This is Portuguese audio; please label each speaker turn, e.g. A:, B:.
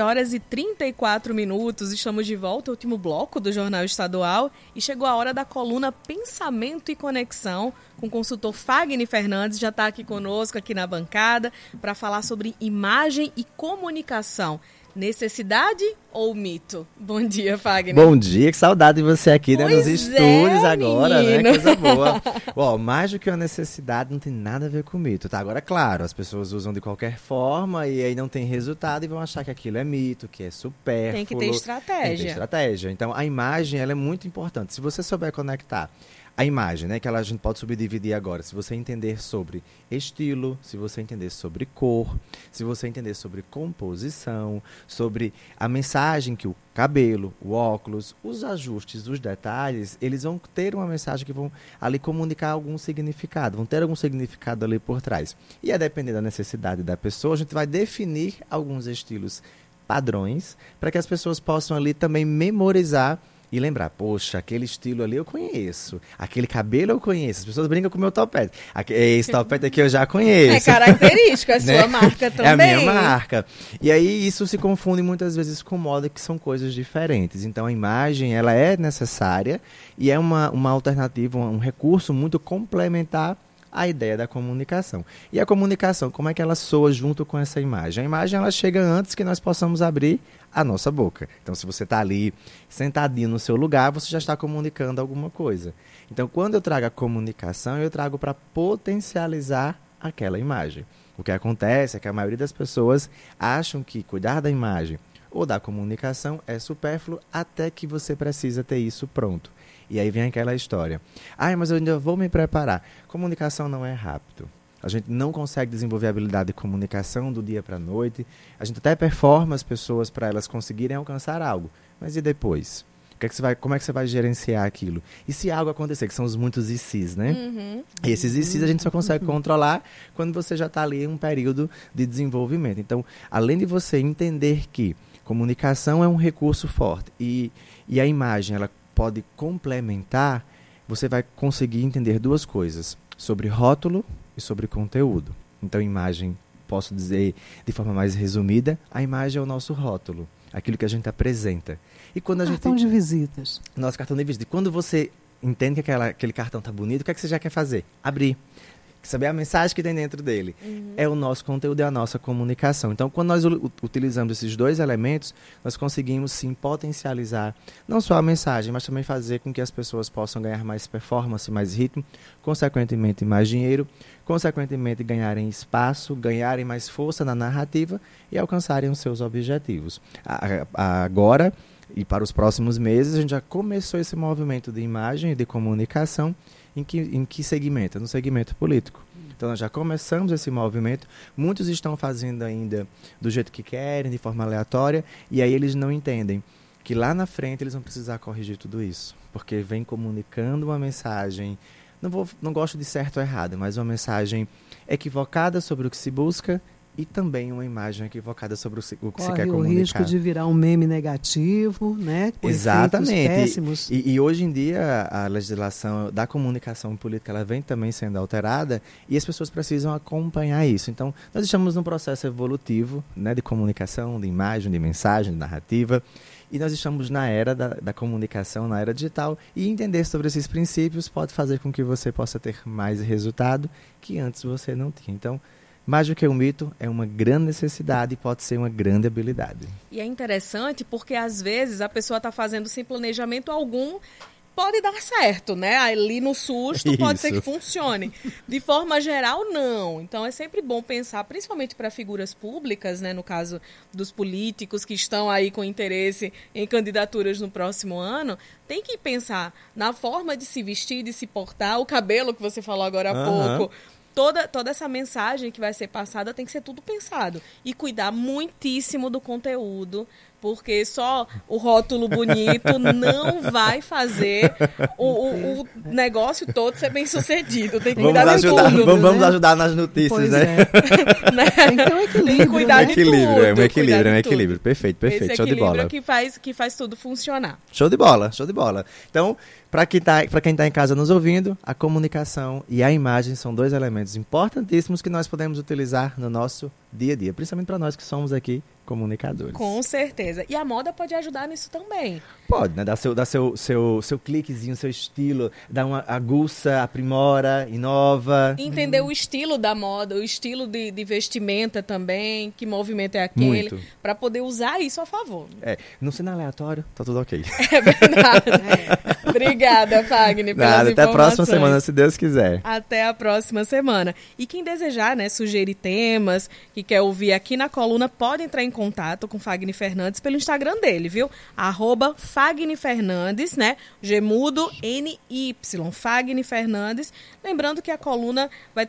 A: horas e 34 minutos, estamos de volta, último bloco do Jornal Estadual, e chegou a hora da coluna Pensamento e Conexão, com o consultor Fagner Fernandes, já está aqui conosco, aqui na bancada, para falar sobre imagem e comunicação. Necessidade ou mito? Bom dia, Fagner.
B: Bom dia, que saudade de você aqui né, nos estúdios é, agora, né? menino. né? Coisa boa. Bom, mais do que uma necessidade não tem nada a ver com mito, tá? Agora, claro, as pessoas usam de qualquer forma e aí não tem resultado e vão achar que aquilo é mito, que é supérfluo.
A: Tem que ter estratégia. Tem que ter
B: estratégia. Então, a imagem, ela é muito importante. Se você souber conectar a imagem, né, que ela, a gente pode subdividir agora. Se você entender sobre estilo, se você entender sobre cor, se você entender sobre composição, sobre a mensagem que o cabelo, o óculos, os ajustes, os detalhes, eles vão ter uma mensagem que vão ali comunicar algum significado, vão ter algum significado ali por trás. E a depender da necessidade da pessoa, a gente vai definir alguns estilos padrões para que as pessoas possam ali também memorizar e lembrar, poxa, aquele estilo ali eu conheço, aquele cabelo eu conheço. As pessoas brincam com o meu topete. Esse topete aqui eu já conheço.
A: É característica, é sua né? marca também.
B: É a minha marca. E aí isso se confunde muitas vezes com moda, que são coisas diferentes. Então a imagem, ela é necessária e é uma, uma alternativa, um recurso muito complementar a ideia da comunicação. E a comunicação, como é que ela soa junto com essa imagem? A imagem ela chega antes que nós possamos abrir a nossa boca. Então, se você está ali sentadinho no seu lugar, você já está comunicando alguma coisa. Então, quando eu trago a comunicação, eu trago para potencializar aquela imagem. O que acontece é que a maioria das pessoas acham que cuidar da imagem ou da comunicação é supérfluo até que você precisa ter isso pronto. E aí vem aquela história. Ah, mas eu ainda vou me preparar. Comunicação não é rápido. A gente não consegue desenvolver a habilidade de comunicação do dia para a noite. A gente até performa as pessoas para elas conseguirem alcançar algo. Mas e depois? Que é que vai, como é que você vai gerenciar aquilo? E se algo acontecer, que são os muitos ICs, né? Uhum. E esses ICs a gente só consegue uhum. controlar quando você já está ali em um período de desenvolvimento. Então, além de você entender que comunicação é um recurso forte e, e a imagem ela pode complementar, você vai conseguir entender duas coisas: sobre rótulo e sobre conteúdo. Então, imagem, posso dizer de forma mais resumida, a imagem é o nosso rótulo, aquilo que a gente apresenta.
C: E quando a cartão gente, de visitas.
B: Nosso cartão de visitas. Quando você entende que aquela, aquele cartão está bonito, o que, é que você já quer fazer? Abrir saber a mensagem que tem dentro dele. Uhum. É o nosso conteúdo, é a nossa comunicação. Então, quando nós utilizamos esses dois elementos, nós conseguimos sim potencializar não só a mensagem, mas também fazer com que as pessoas possam ganhar mais performance, mais ritmo, consequentemente mais dinheiro, consequentemente ganharem espaço, ganharem mais força na narrativa e alcançarem os seus objetivos. Agora e para os próximos meses, a gente já começou esse movimento de imagem e de comunicação em que, em que segmento? No segmento político. Então nós já começamos esse movimento. Muitos estão fazendo ainda do jeito que querem, de forma aleatória, e aí eles não entendem que lá na frente eles vão precisar corrigir tudo isso, porque vem comunicando uma mensagem, não vou, não gosto de certo ou errado, mas uma mensagem equivocada sobre o que se busca e também uma imagem equivocada sobre o, o que Corre se quer comunicar.
C: o risco de virar um meme negativo, né?
B: Com Exatamente. E, e, hoje em dia a legislação da comunicação política ela vem também sendo alterada e as pessoas precisam acompanhar isso. Então nós estamos num processo evolutivo, né, de comunicação, de imagem, de mensagem, de narrativa. E nós estamos na era da, da comunicação, na era digital, e entender sobre esses princípios pode fazer com que você possa ter mais resultado que antes você não tinha. Então, mais do que um mito, é uma grande necessidade e pode ser uma grande habilidade.
A: E é interessante porque às vezes a pessoa está fazendo sem planejamento algum pode dar certo, né? Ali no susto Isso. pode ser que funcione. De forma geral, não. Então é sempre bom pensar, principalmente para figuras públicas, né? No caso dos políticos que estão aí com interesse em candidaturas no próximo ano, tem que pensar na forma de se vestir, de se portar, o cabelo que você falou agora há uhum. pouco toda, toda essa mensagem que vai ser passada tem que ser tudo pensado. E cuidar muitíssimo do conteúdo, porque só o rótulo bonito não vai fazer o, o, o, negócio todo ser bem sucedido. Tem que cuidar
B: vamos ajudar,
A: de tudo.
B: Vamos, vamos ajudar nas notícias, pois né?
A: É. né? Então, equilíbrio. Tem que cuidar
B: um equilíbrio, tudo, é um equilíbrio, é um equilíbrio. Perfeito, perfeito.
A: Esse
B: Show de bola.
A: que faz, que faz tudo funcionar.
B: Show de bola, show de bola. Então, para quem está tá em casa nos ouvindo, a comunicação e a imagem são dois elementos importantíssimos que nós podemos utilizar no nosso dia a dia, principalmente para nós que somos aqui comunicadores.
A: Com certeza. E a moda pode ajudar nisso também.
B: Pode, né? Dar seu, dar seu, seu, seu cliquezinho, seu estilo, dar uma aguça, aprimora, inova.
A: Entender hum. o estilo da moda, o estilo de, de vestimenta também, que movimento é aquele, para poder usar isso a favor.
B: É, não sendo aleatório, tá tudo ok.
A: É verdade. é. Obrigada, Fagner, pelas Nada,
B: até a próxima semana, se Deus quiser.
A: Até a próxima semana. E quem desejar, né, sugerir temas, que quer ouvir aqui na coluna, pode entrar em contato com Fagner Fernandes pelo Instagram dele, viu? Arroba Fagner Fernandes, né? Gemudo NY, Fagner Fernandes. Lembrando que a coluna vai ter